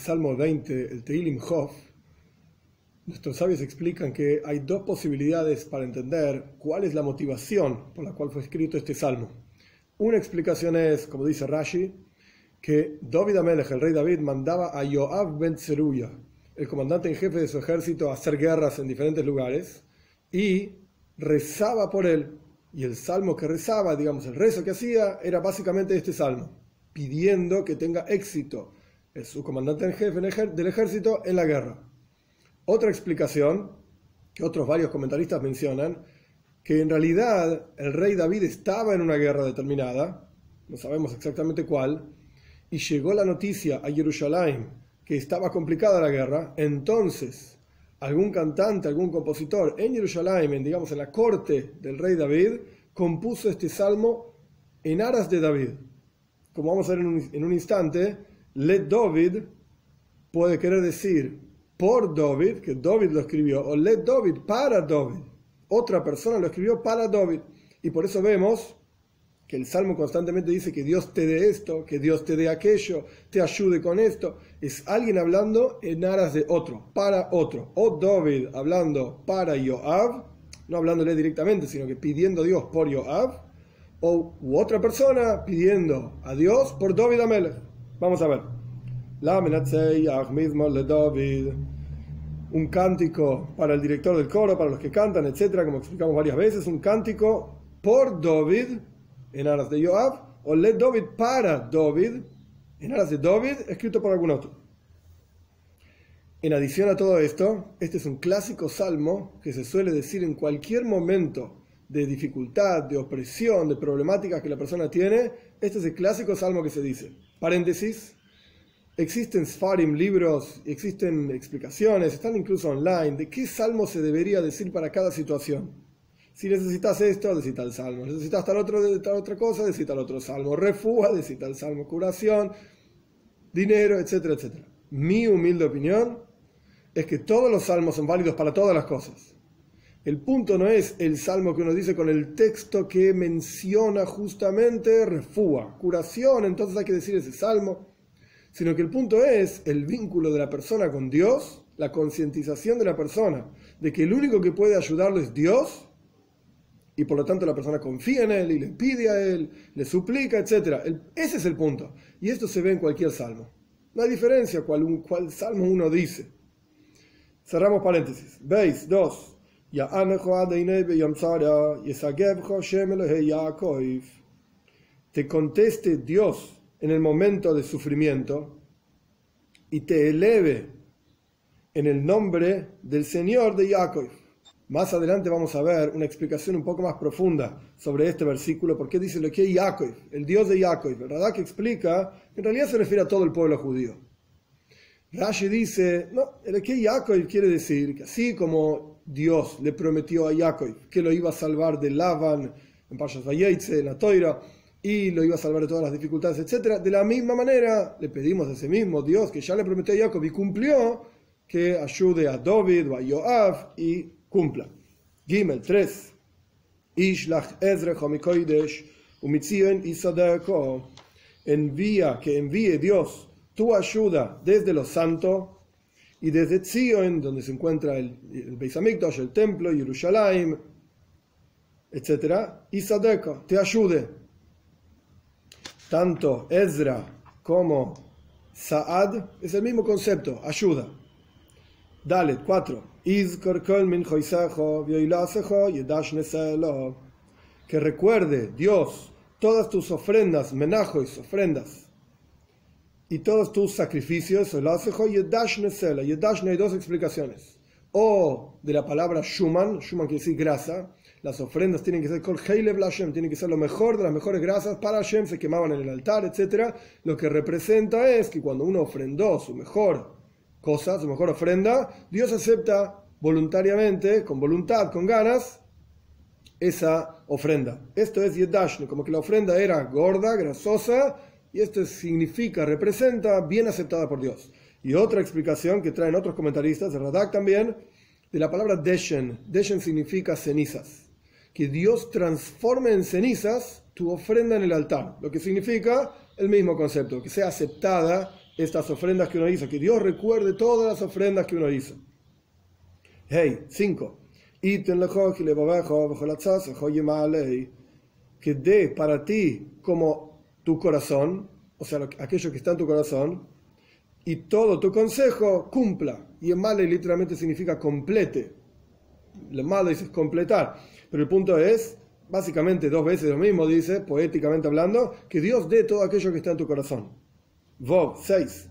Salmo 20, el Teilim Hof, nuestros sabios explican que hay dos posibilidades para entender cuál es la motivación por la cual fue escrito este salmo. Una explicación es, como dice Rashi, que David Amelech, el rey David, mandaba a Yoav ben Zeruya, el comandante en jefe de su ejército, a hacer guerras en diferentes lugares y rezaba por él. Y el salmo que rezaba, digamos, el rezo que hacía, era básicamente este salmo, pidiendo que tenga éxito es su comandante en jefe del ejército en la guerra. Otra explicación, que otros varios comentaristas mencionan, que en realidad el rey David estaba en una guerra determinada, no sabemos exactamente cuál, y llegó la noticia a Jerusalén que estaba complicada la guerra, entonces algún cantante, algún compositor en Jerusalén, digamos en la corte del rey David, compuso este salmo en aras de David. Como vamos a ver en un, en un instante, let David puede querer decir por David, que David lo escribió, o let David para David. Otra persona lo escribió para David. Y por eso vemos que el Salmo constantemente dice que Dios te dé esto, que Dios te dé aquello, te ayude con esto. Es alguien hablando en aras de otro, para otro. O David hablando para Joab, no hablándole directamente, sino que pidiendo a Dios por Joab. O otra persona pidiendo a Dios por David Amelech. Vamos a ver. La David. Un cántico para el director del coro, para los que cantan, etcétera, como explicamos varias veces. Un cántico por David en aras de Joab, o le David para David en aras de David, escrito por algún otro. En adición a todo esto, este es un clásico salmo que se suele decir en cualquier momento de dificultad, de opresión, de problemáticas que la persona tiene. Este es el clásico salmo que se dice. Paréntesis. Existen Sfarim, libros, existen explicaciones, están incluso online, de qué salmo se debería decir para cada situación. Si necesitas esto, decita el salmo. Necesitas tal, otro, tal otra cosa, decita el otro salmo. Refúa, decita el salmo. Curación, dinero, etcétera, etcétera. Mi humilde opinión es que todos los salmos son válidos para todas las cosas. El punto no es el salmo que uno dice con el texto que menciona justamente refúa, curación, entonces hay que decir ese salmo, sino que el punto es el vínculo de la persona con Dios, la concientización de la persona de que el único que puede ayudarlo es Dios, y por lo tanto la persona confía en Él y le pide a Él, le suplica, etc. ese es el punto. Y esto se ve en cualquier salmo. No hay diferencia cuál, cuál salmo uno dice. Cerramos paréntesis. Veis, dos. Te conteste Dios en el momento de sufrimiento y te eleve en el nombre del Señor de Jacob. Más adelante vamos a ver una explicación un poco más profunda sobre este versículo, porque dice lo que es el Dios de Jacob, ¿verdad? Que explica, en realidad se refiere a todo el pueblo judío. Rashi dice, no, el que Jacob quiere decir que así como Dios le prometió a Jacob que lo iba a salvar de Lavan en Pashas Vayetze, en la Toira, y lo iba a salvar de todas las dificultades, etc. De la misma manera, le pedimos a ese mismo Dios que ya le prometió a Jacob y cumplió, que ayude a David o a Joab y cumpla. Gimel 3. Ishlach Ezra Homikoidesh Umitzion Isadeko. Envía, que envíe Dios tu ayuda desde los santos y desde Zion, donde se encuentra el, el Beis el templo, Jerusalén, etc. Isadeko, te ayude tanto Ezra como Saad es el mismo concepto, ayuda. Dale, 4. Que recuerde Dios todas tus ofrendas, menajos, ofrendas, y todos tus sacrificios, Yedash hay dos explicaciones. O de la palabra Shuman, Shuman quiere decir grasa, las ofrendas tienen que ser Kol Hashem, tienen que ser lo mejor de las mejores grasas para Hashem, se quemaban en el altar, etc. Lo que representa es que cuando uno ofrendó su mejor cosa, su mejor ofrenda, Dios acepta voluntariamente, con voluntad, con ganas, esa ofrenda. Esto es Yedashne, como que la ofrenda era gorda, grasosa, y esto significa, representa, bien aceptada por Dios. Y otra explicación que traen otros comentaristas, de Radak también, de la palabra Deshen. Deshen significa cenizas que Dios transforme en cenizas tu ofrenda en el altar, lo que significa el mismo concepto, que sea aceptada estas ofrendas que uno hizo, que Dios recuerde todas las ofrendas que uno hizo. Hey, 5. Que dé para ti como tu corazón, o sea, aquello que está en tu corazón, y todo tu consejo cumpla. Y en male literalmente significa complete. Lo malo dice completar. Pero el punto es, básicamente dos veces lo mismo, dice, poéticamente hablando, que Dios dé todo aquello que está en tu corazón. Vov 6.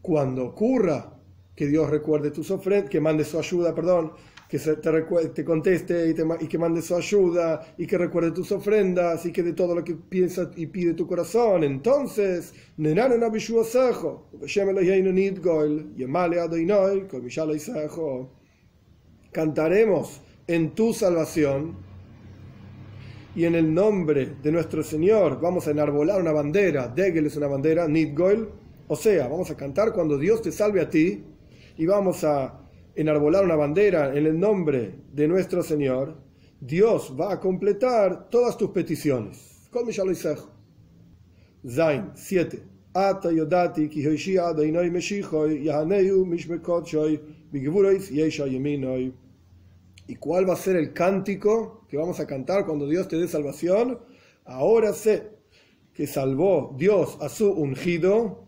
Cuando ocurra que Dios recuerde tus ofrendas, que mande su ayuda, perdón, que te, te conteste y, y, que mande su ayuda y que recuerde tus ofrendas y que de todo lo que piensa y pide tu corazón. Entonces, cantaremos en tu salvación y en el nombre de nuestro Señor vamos a enarbolar una bandera. Degel es una bandera, Nidgoil. O sea, vamos a cantar cuando Dios te salve a ti y vamos a enarbolar una bandera en el nombre de nuestro Señor, Dios va a completar todas tus peticiones. Zain 7. ¿Y cuál va a ser el cántico que vamos a cantar cuando Dios te dé salvación? Ahora sé que salvó Dios a su ungido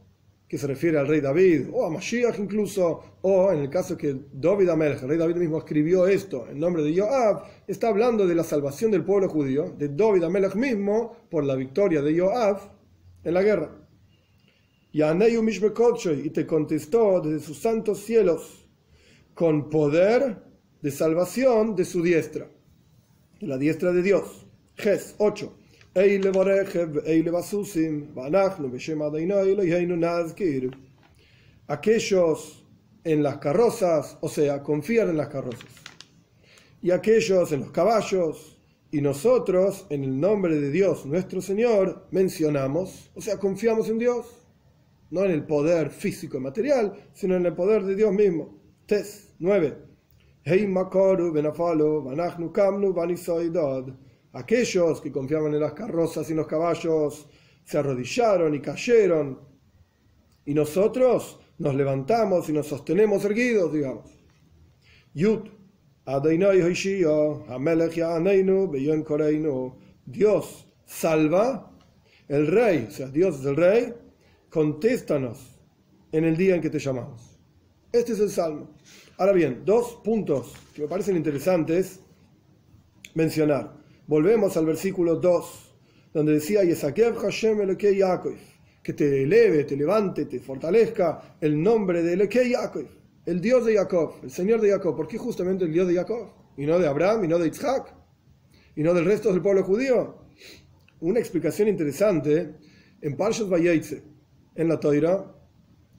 que se refiere al rey David, o a Mashiach incluso, o en el caso que David Amelech, el rey David mismo escribió esto en nombre de Joab, está hablando de la salvación del pueblo judío, de David Amelech mismo, por la victoria de Joab en la guerra. Y te contestó desde sus santos cielos, con poder de salvación de su diestra, de la diestra de Dios. Ges 8. Aquellos en las carrozas, o sea, confían en las carrozas. Y aquellos en los caballos, y nosotros, en el nombre de Dios nuestro Señor, mencionamos, o sea, confiamos en Dios, no en el poder físico y material, sino en el poder de Dios mismo. Tes 9. Aquellos que confiaban en las carrozas y en los caballos se arrodillaron y cayeron. Y nosotros nos levantamos y nos sostenemos erguidos, digamos. Yud. Dios salva, el rey, o sea, Dios es el rey, contéstanos en el día en que te llamamos. Este es el salmo. Ahora bien, dos puntos que me parecen interesantes mencionar. Volvemos al versículo 2, donde decía, Hashem que te eleve, te levante, te fortalezca el nombre de Elokei Yaakov, el Dios de Jacob, el Señor de Jacob. ¿Por qué justamente el Dios de Jacob? Y no de Abraham, y no de Isaac, y no del resto del pueblo judío. Una explicación interesante en Parshas Vayetze, en la Toira,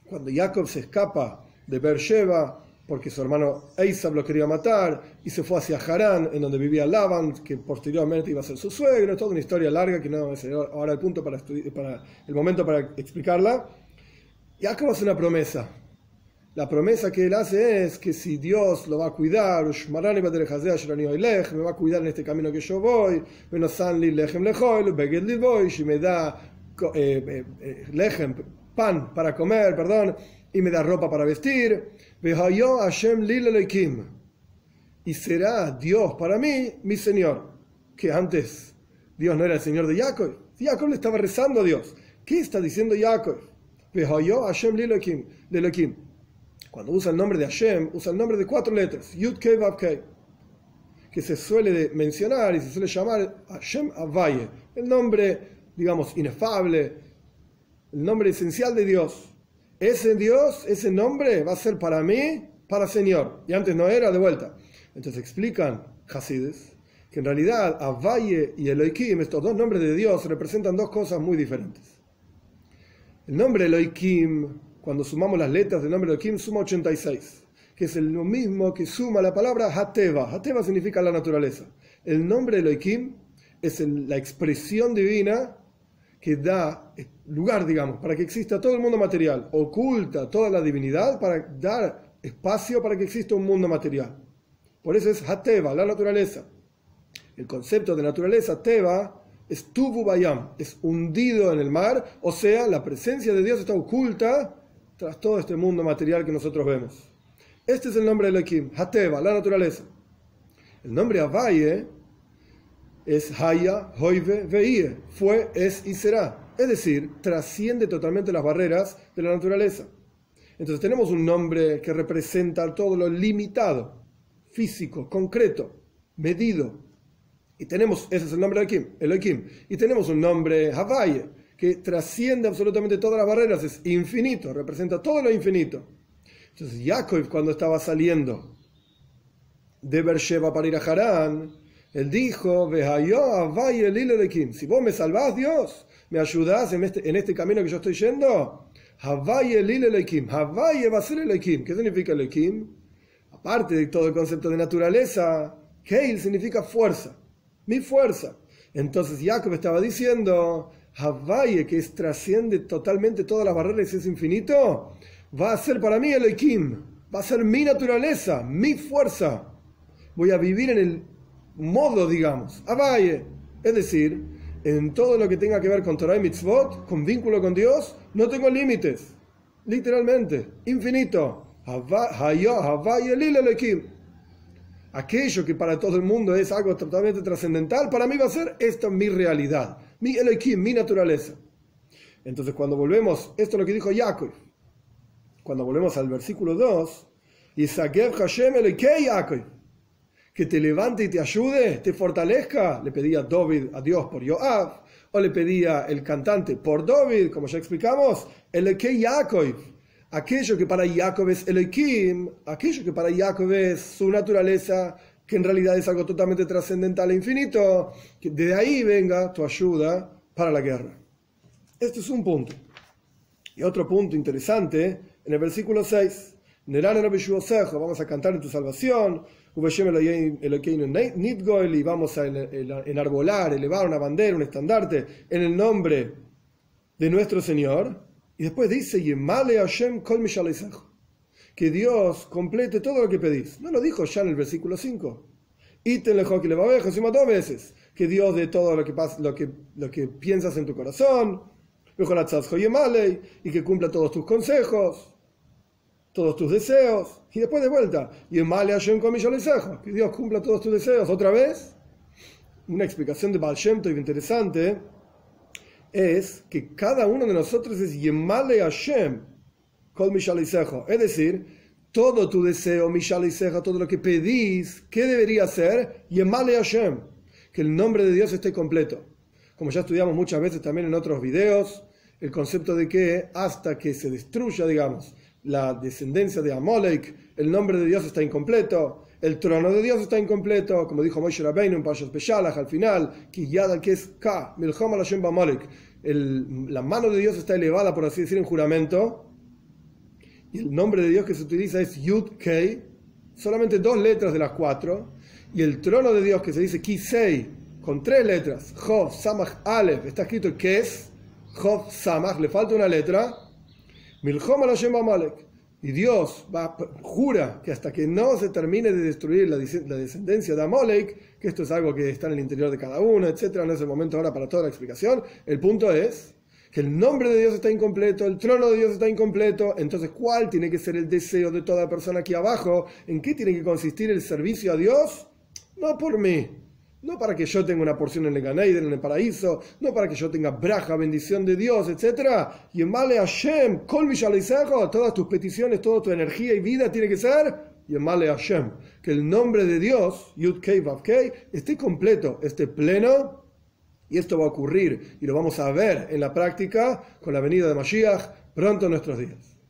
cuando Jacob se escapa de Beersheba porque su hermano Eisab lo quería matar y se fue hacia Harán, en donde vivía Laban, que posteriormente iba a ser su suegro, toda una historia larga que no es ahora el punto para, para el momento para explicarla. Y acá hace una promesa. La promesa que él hace es que si Dios lo va a cuidar, me va a cuidar en este camino que yo voy, y me da eh, eh, eh, pan para comer, perdón, y me da ropa para vestir. Y será Dios para mí, mi Señor. Que antes Dios no era el Señor de Jacob. Jacob le estaba rezando a Dios. ¿Qué está diciendo Jacob? Cuando usa el nombre de Hashem, usa el nombre de cuatro letras. Yud Que se suele mencionar y se suele llamar Hashem Avaye. El nombre, digamos, inefable. El nombre esencial de Dios ese Dios, ese nombre va a ser para mí, para Señor. Y antes no era de vuelta. Entonces explican Hasides que en realidad Avaye y Elohim, estos dos nombres de Dios, representan dos cosas muy diferentes. El nombre Elohim, cuando sumamos las letras del nombre Elohim, suma 86, que es lo mismo que suma la palabra Hateva. Hateva significa la naturaleza. El nombre Elohim es la expresión divina que da lugar, digamos, para que exista todo el mundo material, oculta toda la divinidad para dar espacio para que exista un mundo material. Por eso es Hateva, la naturaleza. El concepto de naturaleza, Teva, es Tuvu Bayam, es hundido en el mar, o sea, la presencia de Dios está oculta tras todo este mundo material que nosotros vemos. Este es el nombre de Elohim, Hateva, la naturaleza. El nombre Avaye es Haya, Hoive, Veie, fue, es y será. Es decir, trasciende totalmente las barreras de la naturaleza. Entonces tenemos un nombre que representa todo lo limitado, físico, concreto, medido. Y tenemos, ese es el nombre de Elohim, Y tenemos un nombre Havaye, que trasciende absolutamente todas las barreras, es infinito, representa todo lo infinito. Entonces Jacob cuando estaba saliendo de Beersheba para ir a Harán, él dijo, si vos me salvás, Dios, me ayudás en este, en este camino que yo estoy yendo, el. ¿Qué significa Elohim? Aparte de todo el concepto de naturaleza, Keil significa fuerza. Mi fuerza. Entonces Jacob estaba diciendo, Havaye, que es, trasciende totalmente todas las barreras y es infinito, va a ser para mí Elohim. Va a ser mi naturaleza, mi fuerza. Voy a vivir en el modo, digamos. Havaye. Es decir, en todo lo que tenga que ver con Torah y Mitzvot, con vínculo con Dios, no tengo límites. Literalmente, infinito. Aquello que para todo el mundo es algo totalmente trascendental, para mí va a ser esta mi realidad, mi Elohim, mi naturaleza. Entonces, cuando volvemos, esto es lo que dijo Jacob. Cuando volvemos al versículo 2, Hashem Yaakov que te levante y te ayude, te fortalezca, le pedía David a Dios por Joab, o le pedía el cantante por David, como ya explicamos, el Yaakov, aquello que para Jacob es Elohim, aquello que para Jacob es su naturaleza, que en realidad es algo totalmente trascendental e infinito, que de ahí venga tu ayuda para la guerra. Este es un punto. Y otro punto interesante, en el versículo 6, vamos a cantar en tu salvación, y vamos a enarbolar, elevar una bandera, un estandarte en el nombre de nuestro Señor. Y después dice, que Dios complete todo lo que pedís. No lo dijo ya en el versículo 5. Y te le que le va a ver, dos veces. Que Dios de todo lo que, lo que, lo que piensas en tu corazón. Y que cumpla todos tus consejos todos tus deseos. Y después de vuelta, y en Male Hashem que Dios cumpla todos tus deseos. Otra vez, una explicación de Baal Shem interesante es que cada uno de nosotros es Yemale Hashem, Kol Es decir, todo tu deseo, Mishaliseja, todo lo que pedís, ¿qué debería ser? Yemale Hashem, que el nombre de Dios esté completo. Como ya estudiamos muchas veces también en otros videos, el concepto de que hasta que se destruya, digamos, la descendencia de Amalek, el nombre de Dios está incompleto, el trono de Dios está incompleto, como dijo Moshe Rabbeinu en Pashas Beshalach al final, que es Ka, la mano de Dios está elevada, por así decir, en juramento, y el nombre de Dios que se utiliza es Yud Kei, solamente dos letras de las cuatro, y el trono de Dios que se dice Kisei, con tres letras, Jov, Samach, Aleph, está escrito Kes, Jov, Samach, le falta una letra, y Dios va, jura que hasta que no se termine de destruir la, descendencia de Amalek, que esto es algo que está en el interior de cada uno, etcétera, no es el momento ahora para toda la explicación. El punto es que el nombre de Dios está incompleto, el trono de Dios está incompleto, entonces ¿cuál tiene que ser el deseo de toda persona aquí abajo? ¿En qué tiene que consistir el servicio a Dios? No por mí, no para que yo tenga una porción en el Ganeiden, en el paraíso, no para que yo tenga braja, bendición de Dios, etc. Y en Male Hashem, Kol todas tus peticiones, toda tu energía y vida tiene que ser, y en Male Hashem, que el nombre de Dios, Yud Kei Vav Kei, esté completo, esté pleno, y esto va a ocurrir, y lo vamos a ver en la práctica con la venida de Mashiach pronto en nuestros días.